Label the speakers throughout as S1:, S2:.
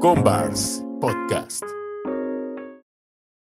S1: Combars Podcast.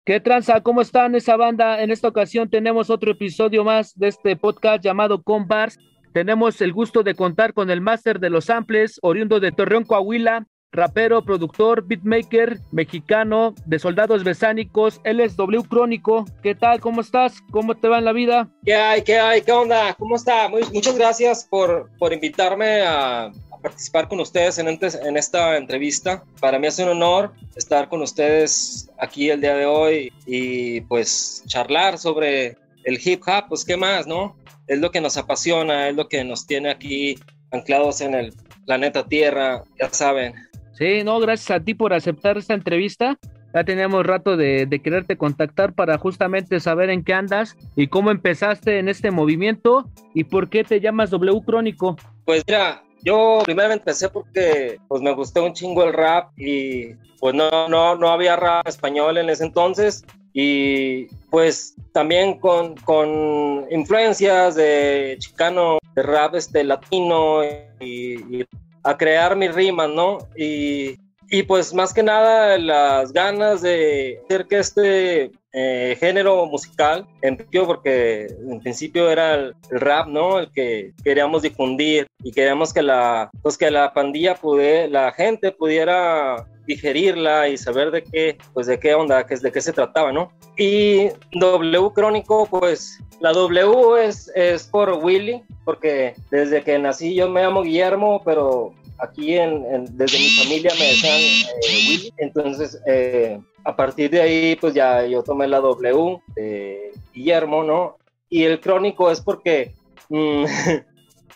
S2: ¿Qué tranza? ¿Cómo están esa banda? En esta ocasión tenemos otro episodio más de este podcast llamado Combars. Tenemos el gusto de contar con el máster de los samples, oriundo de Torreón, Coahuila, rapero, productor, beatmaker, mexicano, de soldados besánicos. Él es W Crónico. ¿Qué tal? ¿Cómo estás? ¿Cómo te va en la vida?
S3: ¿Qué hay? ¿Qué hay? ¿Qué onda? ¿Cómo está? muchas gracias por, por invitarme a, participar con ustedes en, en esta entrevista. Para mí es un honor estar con ustedes aquí el día de hoy y pues charlar sobre el hip hop, pues qué más, ¿no? Es lo que nos apasiona, es lo que nos tiene aquí anclados en el planeta Tierra, ya saben.
S2: Sí, no, gracias a ti por aceptar esta entrevista. Ya teníamos rato de, de, quererte contactar para justamente saber en qué andas y cómo empezaste en este movimiento y por qué te llamas W Crónico.
S3: Pues mira, yo primero empecé porque pues me gustó un chingo el rap y pues no, no, no había rap español en ese entonces y pues también con, con influencias de chicano, de rap este, latino y, a crear mis rimas, ¿no? Y, y, pues más que nada las ganas de hacer que este eh, género musical empezó porque en principio era el, rap, ¿no? El que queríamos difundir y queríamos que la, pues que la pandilla pudiera, la gente pudiera digerirla y saber de qué, pues de qué onda, de qué se trataba, ¿no? Y W Crónico, pues la W es, es por Willy, porque desde que nací yo me llamo Guillermo, pero aquí en, desde mi familia me decían eh, entonces eh, a partir de ahí pues ya yo tomé la W de Guillermo, ¿no? Y el Crónico es porque... Mm,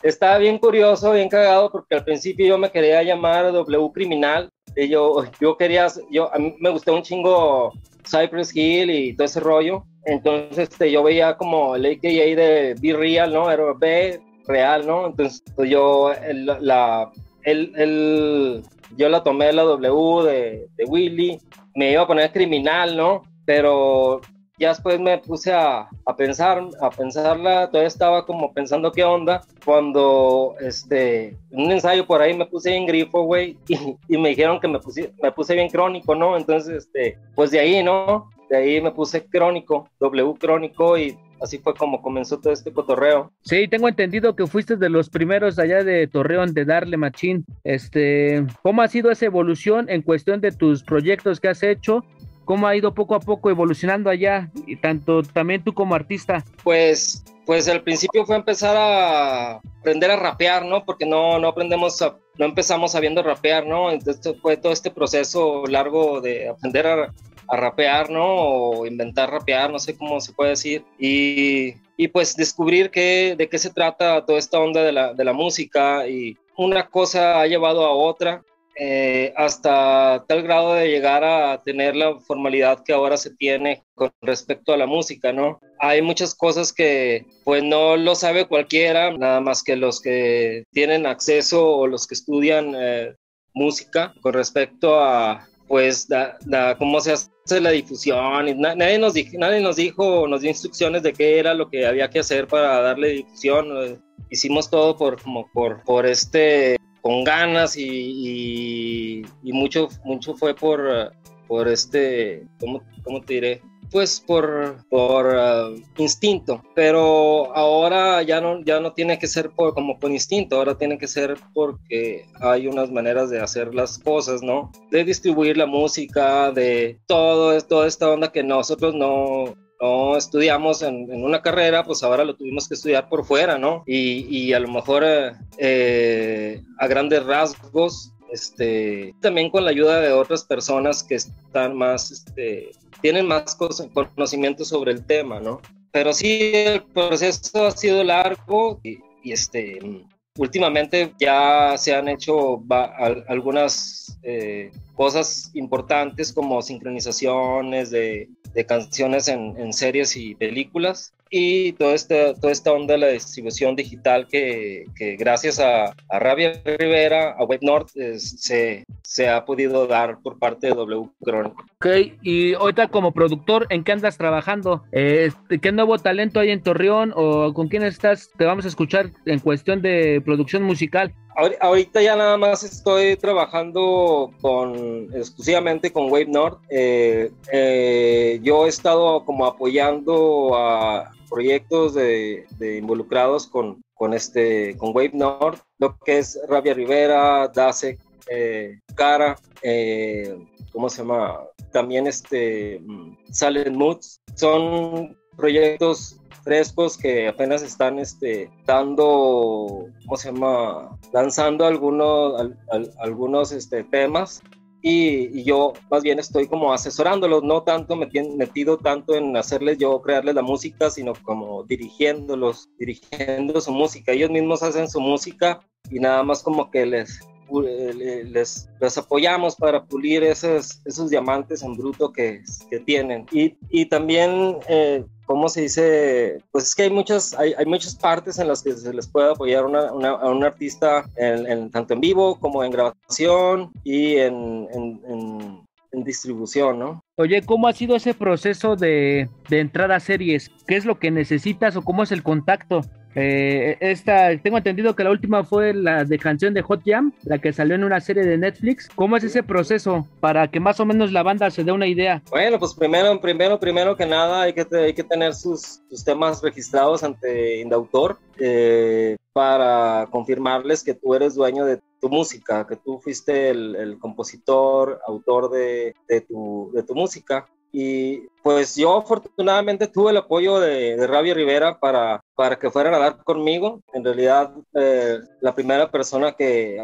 S3: estaba bien curioso, bien cagado, porque al principio yo me quería llamar W Criminal, yo, yo quería, yo, a mí me gustó un chingo Cypress Hill y todo ese rollo. Entonces este, yo veía como el AKA de Be Real, ¿no? Era B real, ¿no? Entonces pues, yo la, el, el, yo la tomé la W de, de Willy, me iba a poner criminal, ¿no? Pero ya después me puse a, a, pensar, a pensarla, todavía estaba como pensando qué onda, cuando este, en un ensayo por ahí me puse en grifo, güey, y, y, me dijeron que me puse, me puse bien crónico, ¿no? Entonces, este, pues de ahí, ¿no? De ahí me puse crónico, W crónico, y así fue como comenzó todo este cotorreo.
S2: Sí, tengo entendido que fuiste de los primeros allá de Torreón de darle machín. Este, ¿cómo ha sido esa evolución en cuestión de tus proyectos que has hecho cómo ha ido poco a poco evolucionando allá, y tanto también tú como artista.
S3: Pues, pues al principio fue empezar a aprender a rapear, ¿no? Porque no, no aprendemos, a, no empezamos sabiendo rapear, ¿no? Entonces fue todo este proceso largo de aprender a, a rapear, ¿no? O inventar rapear, no sé cómo se puede decir. Y, y pues descubrir qué, de qué se trata toda esta onda de la, de la música y una cosa ha llevado a otra eh, hasta tal grado de llegar a tener la formalidad que ahora se tiene con respecto a la música, ¿no? Hay muchas cosas que pues no lo sabe cualquiera, nada más que los que tienen acceso o los que estudian eh, música con respecto a pues cómo se hace la difusión y nadie nos nadie nos dijo, nos dio instrucciones de qué era lo que había que hacer para darle difusión. Hicimos todo por como por por este con ganas y, y, mucho, mucho fue por, por este, ¿cómo, cómo te diré? Pues por, por uh, instinto, pero ahora ya no, ya no tiene que ser por, como por instinto, ahora tiene que ser porque hay unas maneras de hacer las cosas, ¿no? De distribuir la música, de todo, toda esta onda que nosotros no, no estudiamos en, una carrera, pues ahora lo tuvimos que estudiar por fuera, ¿no? Y, y a lo mejor eh, eh, a grandes rasgos, este, también con la ayuda de otras personas que están más, este, tienen más conocimiento sobre el tema, ¿no? Pero sí, el proceso ha sido largo y, este, últimamente ya se han hecho algunas eh, cosas importantes como sincronizaciones de, canciones en, series y películas y todo este, toda esta onda de la distribución digital que, que gracias a, a Rabia Rivera, a Web se, se ha podido dar por parte de W Chronicle.
S2: Ok, y ahorita como productor, ¿en qué andas trabajando? Eh, ¿Qué nuevo talento hay en Torreón o con quién estás? Te vamos a escuchar en cuestión de producción musical.
S3: Ahorita ya nada más estoy trabajando con exclusivamente con Wave North. Eh, eh, yo he estado como apoyando a proyectos de, involucrados con, con, este, con Wave North, lo que es Rabia Rivera, Dasek, eh, Cara, ¿cómo se llama? También este, mm, Silent Moods. Son proyectos frescos que apenas están este, dando, ¿cómo se llama? Lanzando algunos, algunos este, temas y, yo más bien estoy como asesorándolos, no tanto metido tanto en hacerles yo crearles la música, sino como dirigiéndolos, dirigiendo su música. Ellos mismos hacen su música y nada más como que les les, les apoyamos para pulir esos, esos diamantes en bruto que, que tienen. Y, y también, eh, ¿cómo se dice? Pues es que hay muchas, hay, hay muchas partes en las que se les puede apoyar una, a un artista, en, tanto en vivo como en grabación y en, en, en distribución, ¿no?
S2: Oye, ¿cómo ha sido ese proceso de, de entrar a series? ¿Qué es lo que necesitas o cómo es el contacto? Eh, esta, tengo entendido que la última fue la de canción de Hot Jam, la que salió en una serie de Netflix. ¿Cómo es ese proceso para que más o menos la banda se dé una idea?
S3: Bueno, pues primero, primero, primero que nada hay que, tener sus, temas registrados ante Indautor eh, para confirmarles que tú eres dueño de tu música, que tú fuiste el, compositor, autor de, tu, de tu música. Y pues yo afortunadamente tuve el apoyo de, de Rabia Rivera para, para que fueran a dar conmigo. En realidad, eh, la primera persona que,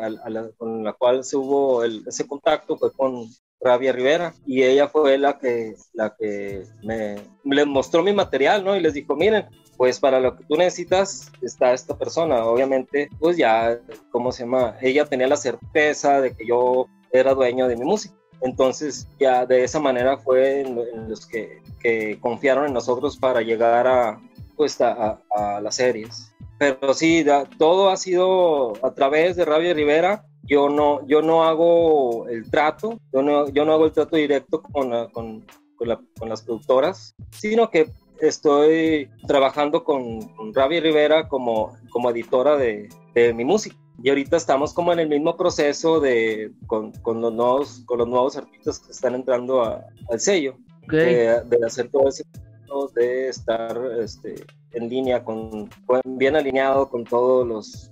S3: con la cual se hubo ese contacto fue con Rabia Rivera y ella fue la que, la que me, les mostró mi material, ¿no? Y les dijo, miren, pues para lo que tú necesitas está esta persona. Obviamente, pues ya, ¿cómo se llama? Ella tenía la certeza de que yo era dueño de mi música. Entonces ya de esa manera fue en, los que, confiaron en nosotros para llegar a, pues, a, las series. Pero sí, todo ha sido a través de Rabia Rivera. Yo no, yo no hago el trato, yo no, yo no hago el trato directo con, con, con, las productoras, sino que estoy trabajando con, con Rabia Rivera como, como editora de mi música. Y ahorita estamos como en el mismo proceso de, con, con los, nuevos, con los nuevos artistas que están entrando al sello, de, hacer todo ese de estar este, en línea, con, bien alineado con todos los,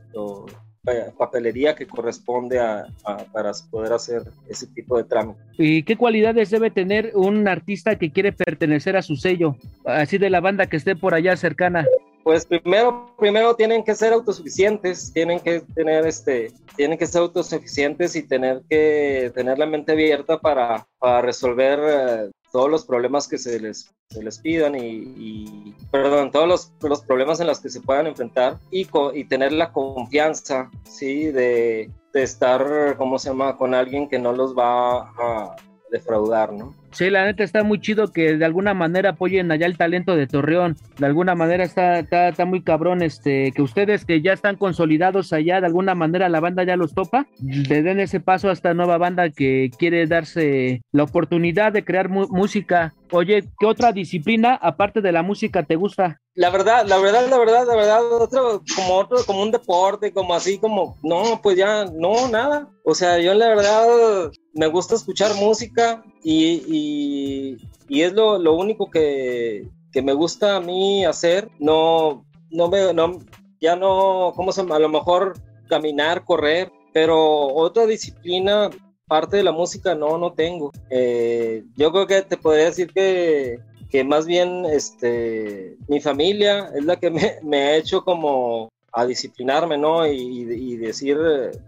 S3: papelería que corresponde a, para poder hacer ese tipo de trámite.
S2: ¿Y qué cualidades debe tener un artista que quiere pertenecer a su sello, así de la banda que esté por allá cercana?
S3: Pues primero, primero tienen que ser autosuficientes, tienen que tener este, tienen que ser autosuficientes y tener que tener la mente abierta para, para resolver eh, todos los problemas que se les, se les pidan y, perdón, todos los, los, problemas en los que se puedan enfrentar y, y tener la confianza, sí, de, de estar, ¿cómo se llama?, con alguien que no los va a defraudar, ¿no?
S2: Sí, la neta está muy chido que de alguna manera apoyen allá el talento de Torreón. De alguna manera está, está, muy cabrón este, que ustedes que ya están consolidados allá, de alguna manera la banda ya los topa, le den ese paso a esta nueva banda que quiere darse la oportunidad de crear música. Oye, ¿qué otra disciplina aparte de la música te gusta?
S3: La verdad, la verdad, la verdad, la verdad, otro, como otro, como un deporte, como así, como, no, pues ya, no, nada. O sea, yo la verdad me gusta escuchar música y, y, es lo, lo único que, que, me gusta a mí hacer. No, no me, no, ya no, ¿cómo se? A lo mejor caminar, correr, pero otra disciplina, parte de la música, no, no tengo. Eh, yo creo que te podría decir que que más bien este, mi familia es la que me, ha hecho como a disciplinarme, ¿no? Y, decir,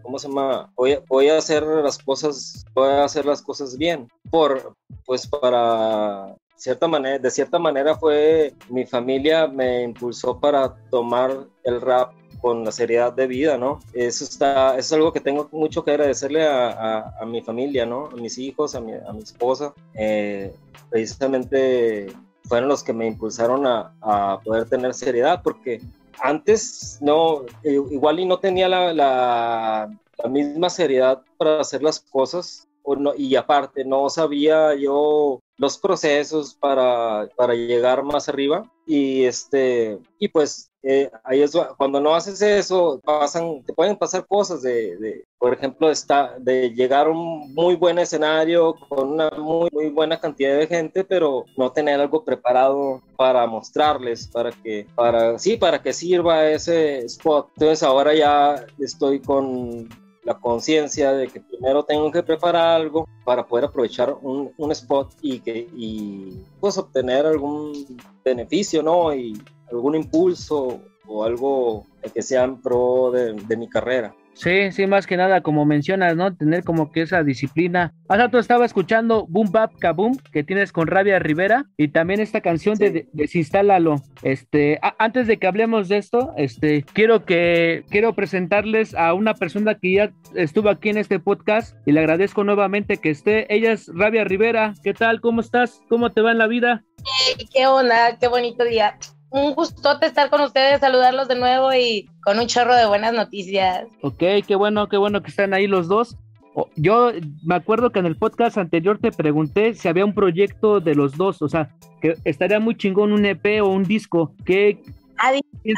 S3: ¿cómo se llama? Voy, voy, a hacer las cosas, voy a hacer las cosas bien. Por, pues para cierta manera, de cierta manera fue, mi familia me impulsó para tomar el rap con la seriedad de vida, ¿no? Eso, está, eso es algo que tengo mucho que agradecerle a, a, mi familia, ¿no? A mis hijos, a mi, a mi esposa. Eh, precisamente fueron los que me impulsaron a, a, poder tener seriedad, porque antes no, igual y no tenía la, la, la misma seriedad para hacer las cosas, y aparte no sabía yo los procesos para, para llegar más arriba y este y pues eh, ahí es cuando no haces eso, pasan, te pueden pasar cosas de, de, por ejemplo, está, de llegar a un muy buen escenario con una muy, muy buena cantidad de gente, pero no tener algo preparado para mostrarles, para que, para, sí, para que sirva ese spot. Entonces ahora ya estoy con la conciencia de que primero tengo que preparar algo para poder aprovechar un, un spot y que y pues obtener algún beneficio, ¿no? Y algún impulso o algo que sea en pro de, de mi carrera.
S2: Sí, sí, más que nada, como mencionas, ¿no? Tener como que esa disciplina. Hace rato estaba escuchando Boom Bap Kaboom, que tienes con Rabia Rivera, y también esta canción de Desinstálalo. Este, antes de que hablemos de esto, este, quiero que, quiero presentarles a una persona que ya estuvo aquí en este podcast, y le agradezco nuevamente que esté. Ella es Rabia Rivera. ¿Qué tal? ¿Cómo estás? ¿Cómo te va en la vida?
S4: Hey, ¿Qué onda? Qué bonito día un gustote estar con ustedes, saludarlos de nuevo y con un chorro de buenas noticias.
S2: Ok, qué bueno, qué bueno que están ahí los dos. Yo me acuerdo que en el podcast anterior te pregunté si había un proyecto de los dos, o sea, que estaría muy chingón un EP o un disco. ¿Qué,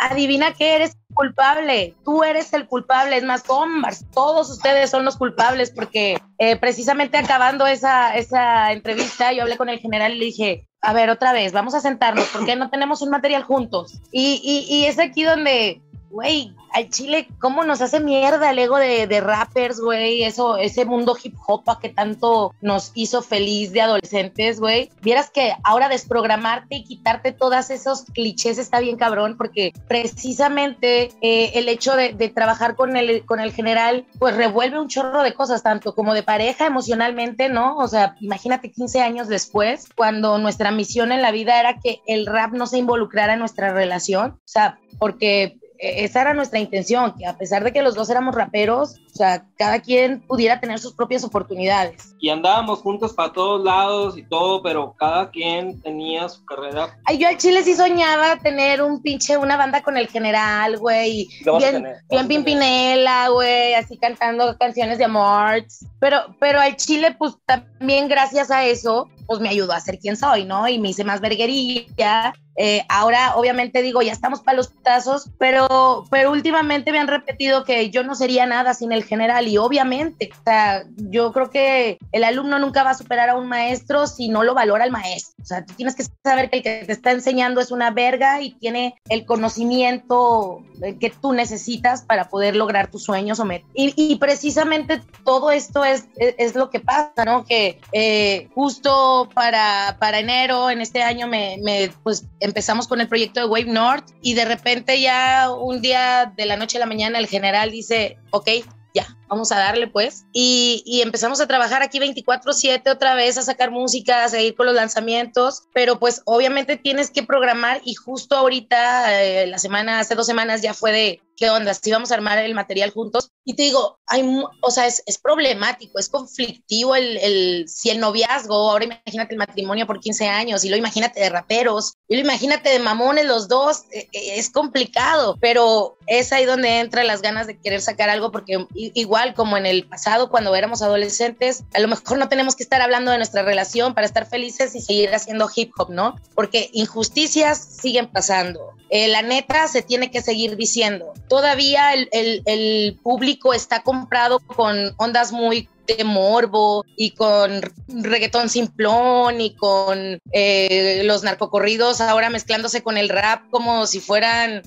S4: Adivina que eres culpable, tú eres el culpable, es más, Combars, todos ustedes son los culpables porque eh, precisamente acabando esa, esa entrevista yo hablé con el general y le dije, a ver, otra vez, vamos a sentarnos porque no tenemos un material juntos. Y, y, y es aquí donde güey, al Chile, ¿cómo nos hace mierda el ego de, de rappers, güey? Eso, ese mundo hip hop que tanto nos hizo feliz de adolescentes, güey. Vieras que ahora desprogramarte y quitarte todos esos clichés está bien cabrón, porque precisamente eh, el hecho de, de, trabajar con el, con el general, pues revuelve un chorro de cosas, tanto como de pareja emocionalmente, ¿no? O sea, imagínate 15 años después, cuando nuestra misión en la vida era que el rap no se involucrara en nuestra relación, o sea, porque esa era nuestra intención, que a pesar de que los dos éramos raperos, o sea, cada quien pudiera tener sus propias oportunidades.
S3: Y andábamos juntos para todos lados y todo, pero cada quien tenía su carrera.
S4: Ay, yo al Chile sí soñaba tener un pinche, una banda con el general, güey. Bien, bien Pimpinela, güey, así cantando canciones de amor. Pero, pero al Chile, pues también gracias a eso, pues me ayudó a ser quien soy, ¿no? Y me hice más verguerilla eh, ahora, obviamente, digo, ya estamos para los putazos, pero, pero últimamente me han repetido que yo no sería nada sin el general y obviamente, o sea, yo creo que el alumno nunca va a superar a un maestro si no lo valora el maestro. O sea, tú tienes que saber que el que te está enseñando es una verga y tiene el conocimiento que tú necesitas para poder lograr tus sueños o metas. Y, precisamente todo esto es, es, lo que pasa, ¿no? Que eh, justo para, para enero, en este año, me, me pues empezamos con el proyecto de Wave North y de repente ya un día de la noche a la mañana el general dice, ok, ya, vamos a darle pues. Y, y empezamos a trabajar aquí 24/7 otra vez, a sacar música, a seguir con los lanzamientos, pero pues obviamente tienes que programar y justo ahorita, eh, la semana, hace dos semanas ya fue de, ¿qué onda? Si vamos a armar el material juntos. Y te digo, hay, o sea, es, es problemático, es conflictivo el, el, si el noviazgo, ahora imagínate el matrimonio por 15 años, y lo imagínate de raperos, y lo imagínate de mamones los dos, eh, eh, es complicado, pero es ahí donde entran las ganas de querer sacar algo, porque igual como en el pasado, cuando éramos adolescentes, a lo mejor no tenemos que estar hablando de nuestra relación para estar felices y seguir haciendo hip hop, ¿no? Porque injusticias siguen pasando. Eh, la neta se tiene que seguir diciendo todavía el, el, el público está comprado con ondas muy de morbo y con reggaetón simplón y con eh, los narcocorridos ahora mezclándose con el rap como si fueran,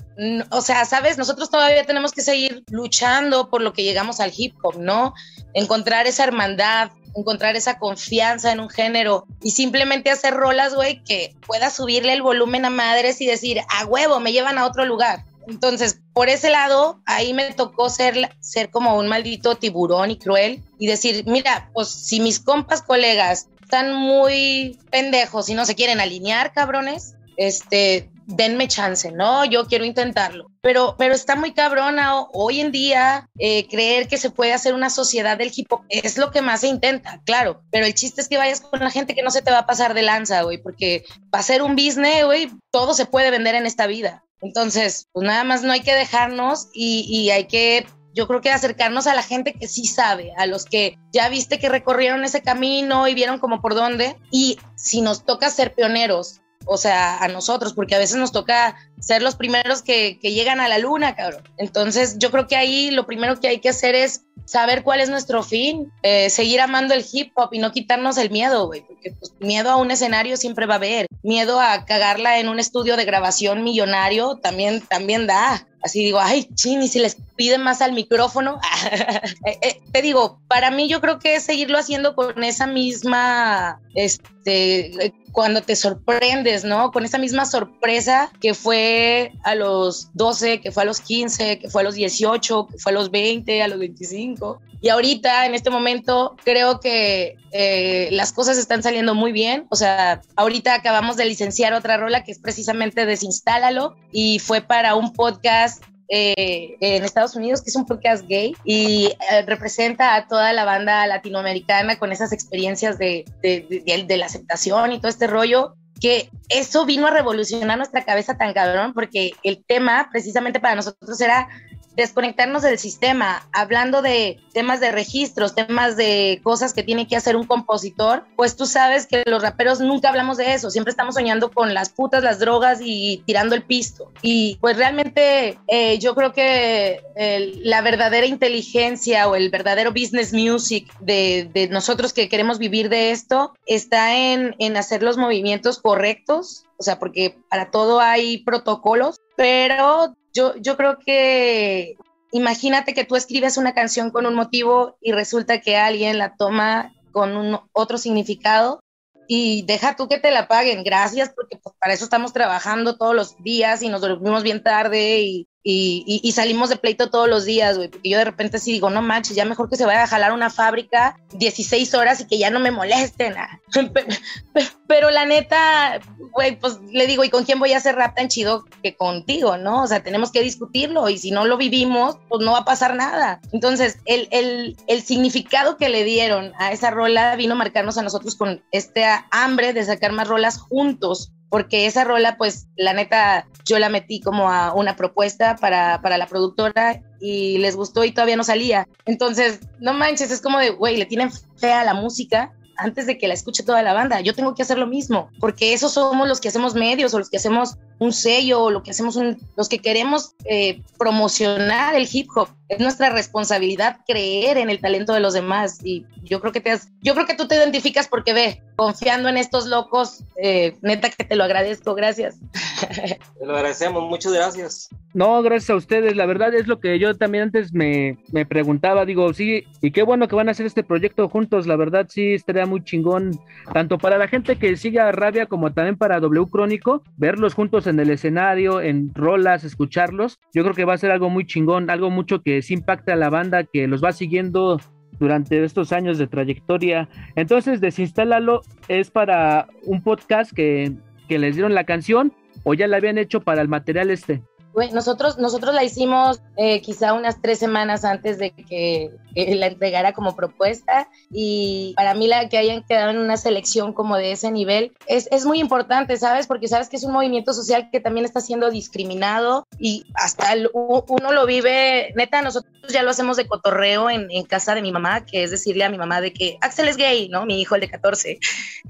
S4: o sea, sabes, nosotros todavía tenemos que seguir luchando por lo que llegamos al hip hop, ¿no? Encontrar esa hermandad, encontrar esa confianza en un género y simplemente hacer rolas, güey, que pueda subirle el volumen a madres y decir, a huevo, me llevan a otro lugar. Entonces, por ese lado, ahí me tocó ser, ser como un maldito tiburón y cruel y decir, mira, pues si mis compas colegas están muy pendejos y no se quieren alinear, cabrones, este, denme chance, ¿no? Yo quiero intentarlo. Pero, pero está muy cabrona hoy en día eh, creer que se puede hacer una sociedad del hip hop. Es lo que más se intenta, claro. Pero el chiste es que vayas con la gente que no se te va a pasar de lanza, güey, porque para hacer un business, güey, todo se puede vender en esta vida. Entonces, pues nada más no hay que dejarnos y, y hay que yo creo que acercarnos a la gente que sí sabe, a los que ya viste que recorrieron ese camino y vieron como por dónde. Y si nos toca ser pioneros, o sea, a nosotros, porque a veces nos toca ser los primeros que, que llegan a la luna, cabrón. Entonces yo creo que ahí lo primero que hay que hacer es saber cuál es nuestro fin, eh, seguir amando el hip hop y no quitarnos el miedo, güey, porque pues, miedo a un escenario siempre va a haber, miedo a cagarla en un estudio de grabación millonario también, también da. Así digo, ay, chini, si les piden más al micrófono. Eh, eh, te digo, para mí yo creo que seguirlo haciendo con esa misma, este, cuando te sorprendes, ¿no? Con esa misma sorpresa que a los 12, que fue a los 15, que fue a los 18, que fue a los 20, a los 25. Y ahorita, en este momento, creo que eh, las cosas están saliendo muy bien. O sea, ahorita acabamos de licenciar otra rola que es precisamente Desinstálalo y fue para un podcast eh, en Estados Unidos, que es un podcast gay y eh, representa a toda la banda latinoamericana con esas experiencias de, de, la aceptación y todo este rollo que eso vino a revolucionar nuestra cabeza tan cabrón, porque el tema precisamente para nosotros era desconectarnos del sistema, hablando de temas de registros, temas de cosas que tiene que hacer un compositor, pues tú sabes que los raperos nunca hablamos de eso, siempre estamos soñando con las putas, las drogas y tirando el pisto. Y pues realmente eh, yo creo que la verdadera inteligencia o el verdadero business music de, de, nosotros que queremos vivir de esto está en, en hacer los movimientos correctos, o sea, porque para todo hay protocolos, pero yo, yo creo que imagínate que tú escribes una canción con un motivo y resulta que alguien la toma con un otro significado y deja tú que te la paguen. Gracias, porque pues, para eso estamos trabajando todos los días y nos dormimos bien tarde y, y, salimos de pleito todos los días, güey, porque yo de repente sí digo, no manches, ya mejor que se vaya a jalar una fábrica 16 horas y que ya no me molesten. Pero la neta, güey, pues le digo, ¿y con quién voy a hacer rap tan chido que contigo, no? O sea, tenemos que discutirlo y si no lo vivimos, pues no va a pasar nada. Entonces, el, el, el significado que le dieron a esa rola vino a marcarnos a nosotros con este hambre de sacar más rolas juntos porque esa rola, pues la neta, yo la metí como a una propuesta para, para la productora y les gustó y todavía no salía. Entonces, no manches, es como de, güey, le tienen fe a la música antes de que la escuche toda la banda. Yo tengo que hacer lo mismo, porque esos somos los que hacemos medios o los que hacemos un sello o lo que hacemos un, los que queremos eh, promocionar el hip hop. Es nuestra responsabilidad creer en el talento de los demás y yo creo que te has, yo creo que tú te identificas porque ve, confiando en estos locos, eh, neta que te lo agradezco, gracias.
S3: Te lo agradecemos, muchas gracias.
S2: No, gracias a ustedes, la verdad es lo que yo también antes me, me preguntaba, digo, sí, y qué bueno que van a hacer este proyecto juntos, la verdad sí estaría muy chingón, tanto para la gente que sigue a Rabia como también para W Crónico, verlos juntos en el escenario, en rolas, escucharlos, yo creo que va a ser algo muy chingón, algo mucho que sí impacta a la banda, que los va siguiendo durante estos años de trayectoria. Entonces, desinstálalo es para un podcast que, que les dieron la canción o ya la habían hecho para el material este
S4: nosotros, nosotros la hicimos eh, quizá unas tres semanas antes de que, la entregara como propuesta y para mí la que hayan quedado en una selección como de ese nivel es, es muy importante, ¿sabes? Porque sabes que es un movimiento social que también está siendo discriminado y hasta uno lo vive, neta, nosotros ya lo hacemos de cotorreo en, en, casa de mi mamá, que es decirle a mi mamá de que Axel es gay, ¿no? Mi hijo, el de 14.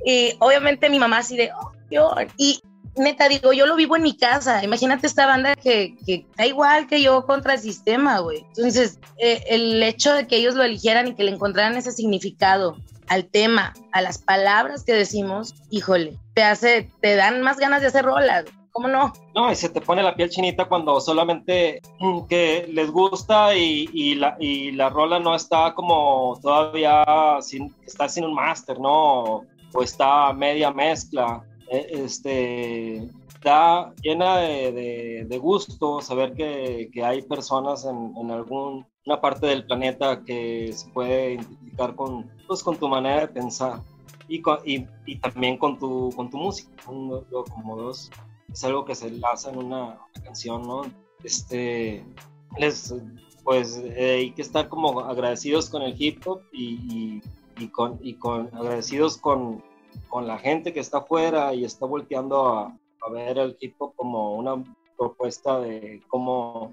S4: Y obviamente mi mamá así de, oh, y neta, digo, yo lo vivo en mi casa. Imagínate esta banda que, que da igual que yo contra el sistema, güey. Entonces, eh, el hecho de que ellos lo eligieran y que le encontraran ese significado al tema, a las palabras que decimos, híjole, te hace, te dan más ganas de hacer rolas. ¿Cómo no?
S3: No, y se te pone la piel chinita cuando solamente mm, que les gusta y, la, y la rola no está como todavía sin, está sin un máster, ¿no? O está media mezcla este, da llena de, de, gusto saber que, que hay personas en, en, alguna parte del planeta que se puede identificar con, pues, con tu manera de pensar y, y, y también con tu, con tu música. como dos, es algo que se enlaza en una, canción, ¿no? Este, les, pues eh, hay que estar como agradecidos con el hip hop y, y, con, y con agradecidos con, con la gente que está afuera y está volteando a, ver el hip hop como una propuesta de cómo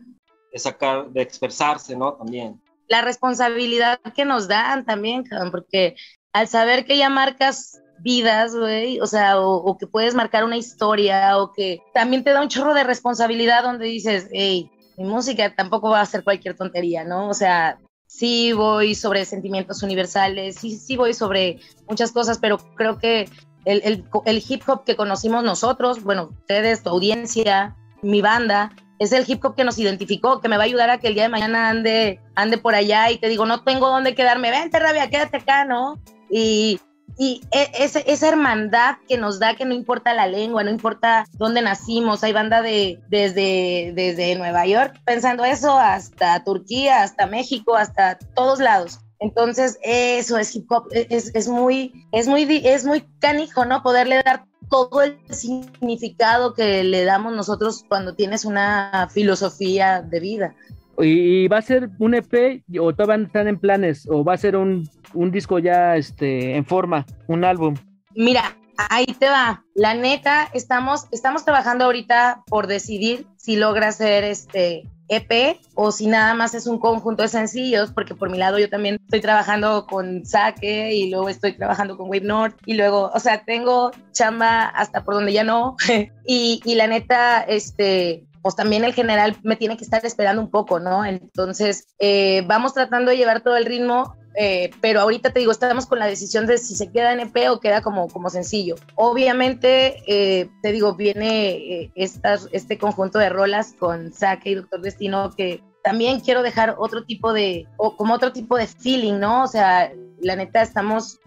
S3: de sacar, de expresarse, ¿no? También.
S4: La responsabilidad que nos dan también, porque al saber que ya marcas vidas, güey, o sea, o, que puedes marcar una historia, o que también te da un chorro de responsabilidad donde dices, hey, mi música tampoco va a ser cualquier tontería, ¿no? O sea, sí voy sobre sentimientos universales, sí, sí voy sobre muchas cosas, pero creo que el, el, hip hop que conocimos nosotros, bueno, ustedes, tu audiencia, mi banda, es el hip hop que nos identificó, que me va a ayudar a que el día de mañana ande, ande por allá y te digo, no tengo dónde quedarme, vente rabia, quédate acá, ¿no? Y, y e, esa hermandad que nos da que no importa la lengua, no importa dónde nacimos, hay banda de, desde, desde Nueva York pensando eso hasta Turquía, hasta México, hasta todos lados. Entonces, eso es hip hop, e, es, es, muy, es, muy, es muy canijo, ¿no? Poderle dar todo el significado que le damos nosotros cuando tienes una filosofía de vida.
S2: ¿Y va a ser un EP o todavía están en planes? ¿O va a ser un, un disco ya este, en forma, un álbum?
S4: Mira, ahí te va. La neta, estamos, estamos trabajando ahorita por decidir si logra ser este EP o si nada más es un conjunto de sencillos, porque por mi lado yo también estoy trabajando con Saque y luego estoy trabajando con Wave North y luego, o sea, tengo chamba hasta por donde ya no. y, y la neta, este, pues también el general me tiene que estar esperando un poco, ¿no? Entonces, eh, vamos tratando de llevar todo el ritmo eh, pero ahorita te digo, estamos con la decisión de si se queda en EP o queda como, como sencillo. Obviamente, eh, te digo, viene eh, este conjunto de rolas con Saque y Doctor Destino que también quiero dejar otro tipo de, o como otro tipo de feeling, ¿no? O sea, la neta estamos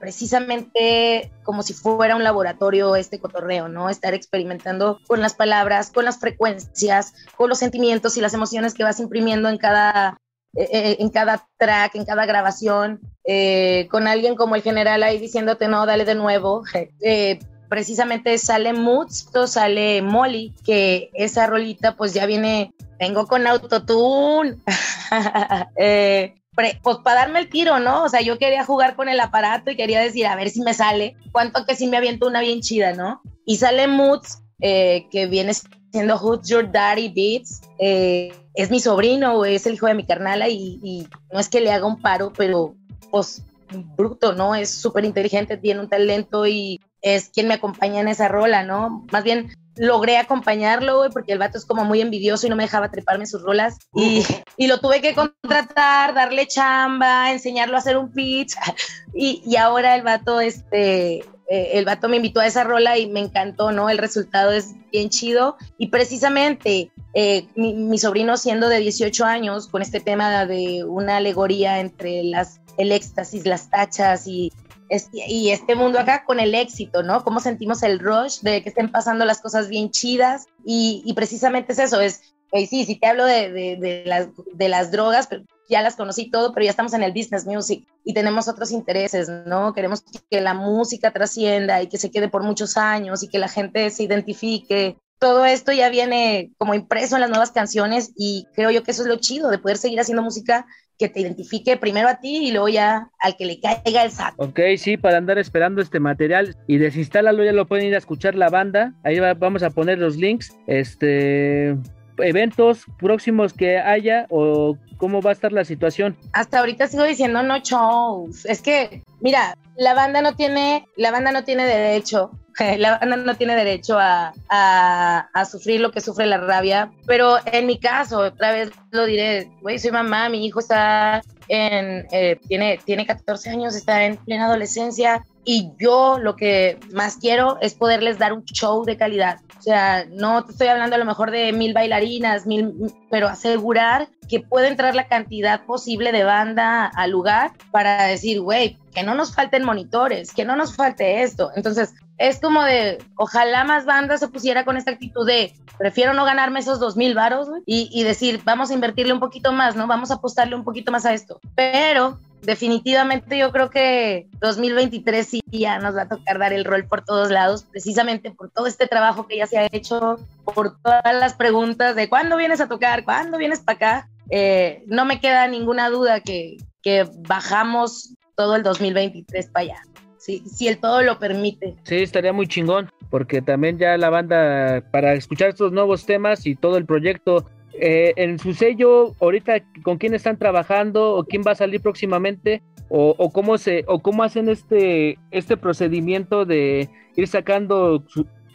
S4: precisamente como si fuera un laboratorio este cotorreo, ¿no? Estar experimentando con las palabras, con las frecuencias, con los sentimientos y las emociones que vas imprimiendo en cada eh, eh, en cada track, en cada grabación, eh, con alguien como el general ahí diciéndote, no, dale de nuevo. precisamente sale Moods, sale Molly, que esa rolita pues ya viene, vengo con autotune. pues para darme el tiro, ¿no? O sea, yo quería jugar con el aparato y quería decir, a ver si me sale, cuánto que si me aviento una bien chida, ¿no? Y sale Moods, que viene siendo Who's Your Daddy Beats, eh, es mi sobrino, es el hijo de mi carnala y, no es que le haga un paro, pero pues bruto, ¿no? Es súper inteligente, tiene un talento y es quien me acompaña en esa rola, ¿no? Más bien logré acompañarlo, güey, porque el vato es como muy envidioso y no me dejaba treparme sus rolas. Y, y, lo tuve que contratar, darle chamba, enseñarlo a hacer un pitch. Y, y ahora el vato, este, eh, el vato me invitó a esa rola y me encantó, ¿no? El resultado es bien chido. Y precisamente eh, mi, sobrino siendo de 18 años, con este tema de una alegoría entre las, el éxtasis, las tachas y, y este mundo acá con el éxito, ¿no? Cómo sentimos el rush de que estén pasando las cosas bien chidas. Y, y precisamente es eso, es, sí, sí te hablo de, de, de, las, de las drogas, pero ya las conocí todo, pero ya estamos en el business music y tenemos otros intereses, ¿no? Queremos que la música trascienda y que se quede por muchos años y que la gente se identifique. Todo esto ya viene como impreso en las nuevas canciones y creo yo que eso es lo chido de poder seguir haciendo música que te identifique primero a ti y luego ya al que le caiga el saco.
S2: Ok, sí, para andar esperando este material y desinstálalo, ya lo pueden ir a escuchar la banda. Ahí vamos a poner los links. Este, eventos próximos que haya o cómo va a estar la situación?
S4: Hasta ahorita sigo diciendo no shows. Es que, mira, la banda no tiene, la banda no tiene derecho, la banda no tiene derecho a, a, sufrir lo que sufre la rabia. Pero en mi caso, otra vez lo diré, güey, soy mamá, mi hijo está en, eh, tiene, tiene 14 años, está en plena adolescencia y yo lo que más quiero es poderles dar un show de calidad. O sea, no te estoy hablando a lo mejor de mil bailarinas, mil, pero asegurar que puede entrar la cantidad posible de banda al lugar para decir, güey, que no nos falten monitores, que no nos falte esto. Entonces, es como de, ojalá más bandas se pusiera con esta actitud de, prefiero no ganarme esos dos mil varos y, decir, vamos a invertirle un poquito más, ¿no? Vamos a apostarle un poquito más a esto. Pero definitivamente yo creo que 2023 sí ya nos va a tocar dar el rol por todos lados, precisamente por todo este trabajo que ya se ha hecho, por todas las preguntas de cuándo vienes a tocar, cuándo vienes para acá. Eh, no me queda ninguna duda que, que bajamos todo el 2023 para allá. Si, si el todo lo permite.
S2: Sí, estaría muy chingón, porque también ya la banda, para escuchar estos nuevos temas y todo el proyecto eh, en su sello, ahorita con quién están trabajando o quién va a salir próximamente. o, cómo se o cómo hacen este este procedimiento de ir sacando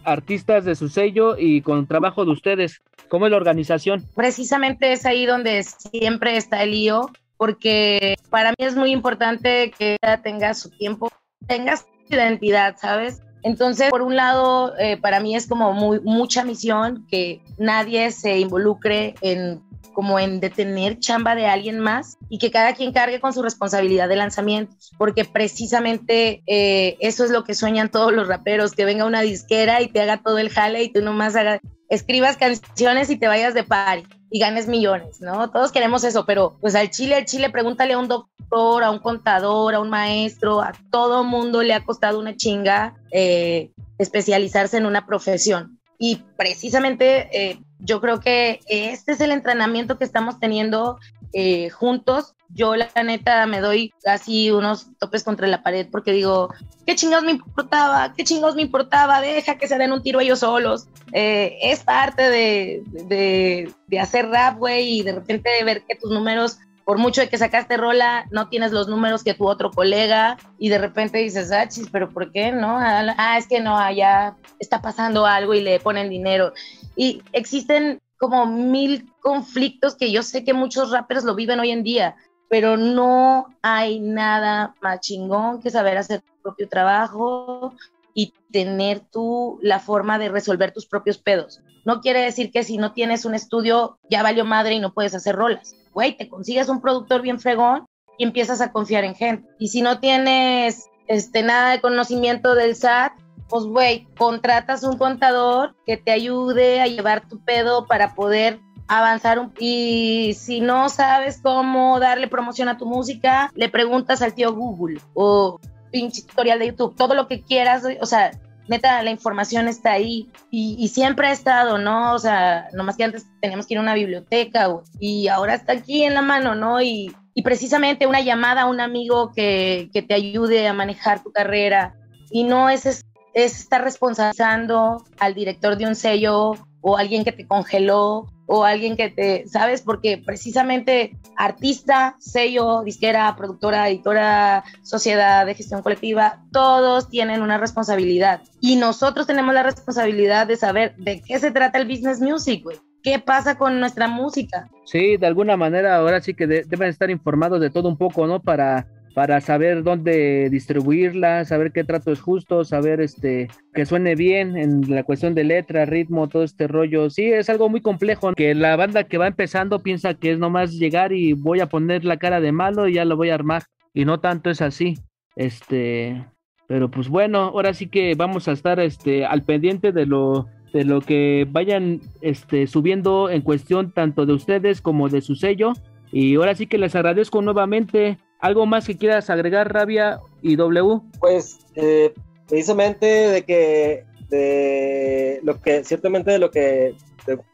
S2: artistas de su sello y con trabajo de ustedes. ¿Cómo es la organización?
S4: Precisamente es ahí donde siempre está el lío, porque para mí es muy importante que tenga su tiempo, tenga su identidad, ¿sabes? Entonces, por un lado, eh, para mí es como muy, mucha misión que nadie se involucre en como en detener chamba de alguien más y que cada quien cargue con su responsabilidad de lanzamientos, porque precisamente eh, eso es lo que sueñan todos los raperos, que venga una disquera y te haga todo el jale y tú nomás hagas, escribas canciones y te vayas de party y ganes millones, ¿no? Todos queremos eso, pero pues al Chile, al Chile, pregúntale a un doctor, a un contador, a un maestro, a todo mundo le ha costado una chinga eh, especializarse en una profesión. Y precisamente eh, yo creo que este es el entrenamiento que estamos teniendo eh, juntos. Yo la neta me doy casi unos topes contra la pared porque digo, ¿qué chingados me importaba? ¿Qué chingados me importaba? Deja que se den un tiro ellos solos. Eh, es parte de, de, de hacer rap, güey, y de repente ver que tus números por mucho de que sacaste rola, no tienes los números que tu otro colega y de repente dices, ah, chis, pero ¿por qué no? Ah, es que no, allá está pasando algo y le ponen dinero. Y existen como mil conflictos que yo sé que muchos rappers lo viven hoy en día, pero no hay nada más chingón que saber hacer tu propio trabajo y tener tú la forma de resolver tus propios pedos. No quiere decir que si no tienes un estudio ya valió madre y no puedes hacer rolas güey, te consigues un productor bien fregón y empiezas a confiar en gente. Y si no tienes este, nada de conocimiento del SAT, pues, güey, contratas un contador que te ayude a llevar tu pedo para poder avanzar un y si no sabes cómo darle promoción a tu música, le preguntas al tío Google o pinche tutorial de YouTube, todo lo que quieras, o sea, neta, la información está ahí y, siempre ha estado, ¿no? O sea, nomás que antes teníamos que ir a una biblioteca y ahora está aquí en la mano, ¿no? Y, precisamente una llamada a un amigo que, que, te ayude a manejar tu carrera y no es, es, estar responsabilizando al director de un sello o alguien que te congeló o alguien que te, ¿sabes? Porque precisamente artista, sello, disquera, productora, editora, sociedad de gestión colectiva, todos tienen una responsabilidad. Y nosotros tenemos la responsabilidad de saber de qué se trata el business music, güey. ¿Qué pasa con nuestra música?
S2: Sí, de alguna manera ahora sí que deben estar informados de todo un poco, ¿no? Para para saber dónde distribuirla, saber qué trato es justo, saber este que suene bien en la cuestión de letra, ritmo, todo este rollo. Sí, es algo muy complejo que la banda que va empezando piensa que es nomás llegar y voy a poner la cara de malo y ya lo voy a armar y no tanto es así. Este, pero pues bueno, ahora sí que vamos a estar este al pendiente de lo de lo que vayan este subiendo en cuestión tanto de ustedes como de su sello y ahora sí que les agradezco nuevamente ¿Algo más que quieras agregar, Rabia y W?
S3: Pues eh, precisamente de que de lo que ciertamente de lo que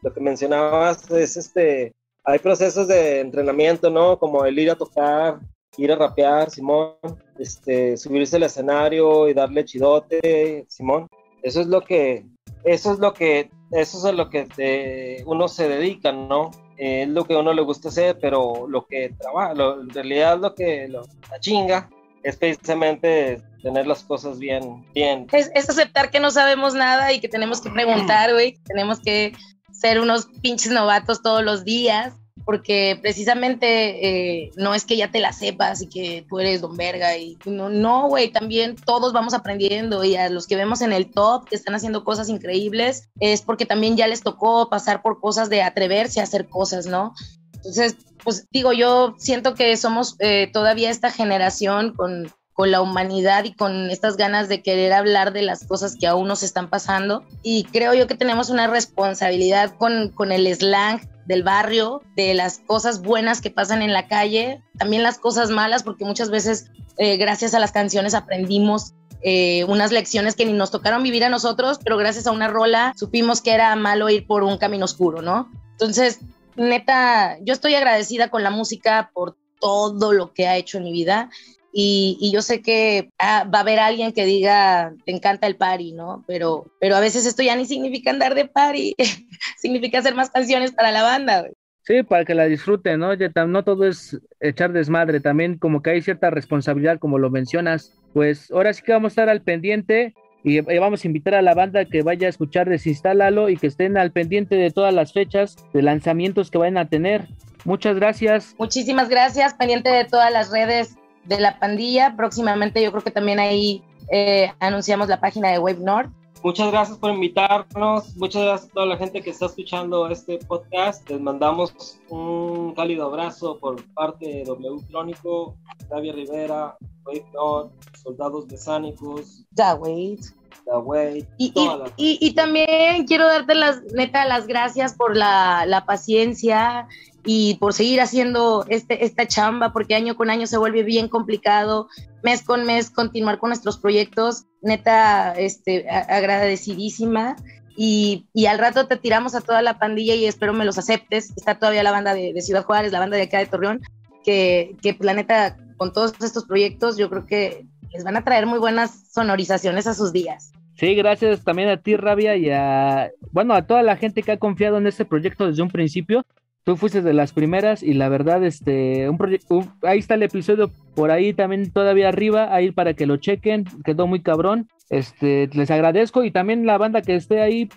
S3: lo que mencionabas es este hay procesos de entrenamiento, ¿no? Como el ir a tocar, ir a rapear, Simón, este, subirse al escenario y darle chidote, Simón. Eso es lo que, eso es lo que, eso es lo que uno se dedica, ¿no? Es lo que a uno le gusta hacer, pero lo que trabaja, en realidad lo que la chinga es precisamente tener las cosas bien, bien.
S4: Es, es, aceptar que no sabemos nada y que tenemos que preguntar, güey, tenemos que ser unos pinches novatos todos los días porque precisamente eh, no es que ya te la sepas y que tú eres don verga y no, güey, también todos vamos aprendiendo y a los que vemos en el top que están haciendo cosas increíbles es porque también ya les tocó pasar por cosas de atreverse a hacer cosas, ¿no? Entonces, pues digo, yo siento que somos eh, todavía esta generación con, con la humanidad y con estas ganas de querer hablar de las cosas que aún nos están pasando. Y creo yo que tenemos una responsabilidad con, con el slang del barrio, de las cosas buenas que pasan en la calle, también las cosas malas, porque muchas veces eh, gracias a las canciones aprendimos eh, unas lecciones que ni nos tocaron vivir a nosotros, pero gracias a una rola supimos que era malo ir por un camino oscuro, ¿no? Entonces, neta, yo estoy agradecida con la música por todo lo que ha hecho en mi vida y, yo sé que ah, va a haber alguien que diga, te encanta el party, ¿no? Pero, pero a veces esto ya ni significa andar de party, significa hacer más canciones para la banda,
S2: Sí, para que la disfruten, ¿no? Ya, no todo es echar desmadre, también como que hay cierta responsabilidad, como lo mencionas. Pues ahora sí que vamos a estar al pendiente y vamos a invitar a la banda que vaya a escuchar Desinstálalo y que estén al pendiente de todas las fechas de lanzamientos que vayan a tener. Muchas gracias.
S4: Muchísimas gracias, pendiente de todas las redes de la pandilla. Próximamente yo creo que también ahí eh, anunciamos la página de Wave North
S3: Muchas gracias por invitarnos. Muchas gracias a toda la gente que está escuchando este podcast. Les mandamos un cálido abrazo por parte de W Crónico, Javier Rivera, Wade North, Soldados Mesánicos.
S4: Da Wade.
S3: Da Wade.
S4: Y, y, y, también quiero darte las, neta, las gracias por la, la paciencia y por seguir haciendo este, esta chamba, porque año con año se vuelve bien complicado, mes con mes continuar con nuestros proyectos, neta, este, agradecidísima. Y, y, al rato te tiramos a toda la pandilla y espero me los aceptes. Está todavía la banda de, Ciudad Juárez, la banda de acá de Torreón, que, que la neta, con todos estos proyectos, yo creo que les van a traer muy buenas sonorizaciones a sus días.
S2: Sí, gracias también a ti, Rabia, y a, bueno, a toda la gente que ha confiado en este proyecto desde un principio tú fuiste de las primeras y la verdad, este, un proyecto, ahí está el episodio por ahí también todavía arriba, ahí para que lo chequen, quedó muy cabrón. Este, les agradezco y también la banda que esté ahí,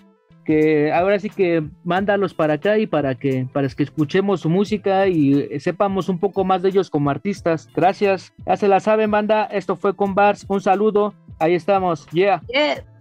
S2: que ahora sí que mándalos para acá y para que, para que escuchemos su música y sepamos un poco más de ellos como artistas. Gracias. Ya se la saben, banda. Esto fue con Bars. Un saludo. Ahí estamos. Yeah.
S4: yeah.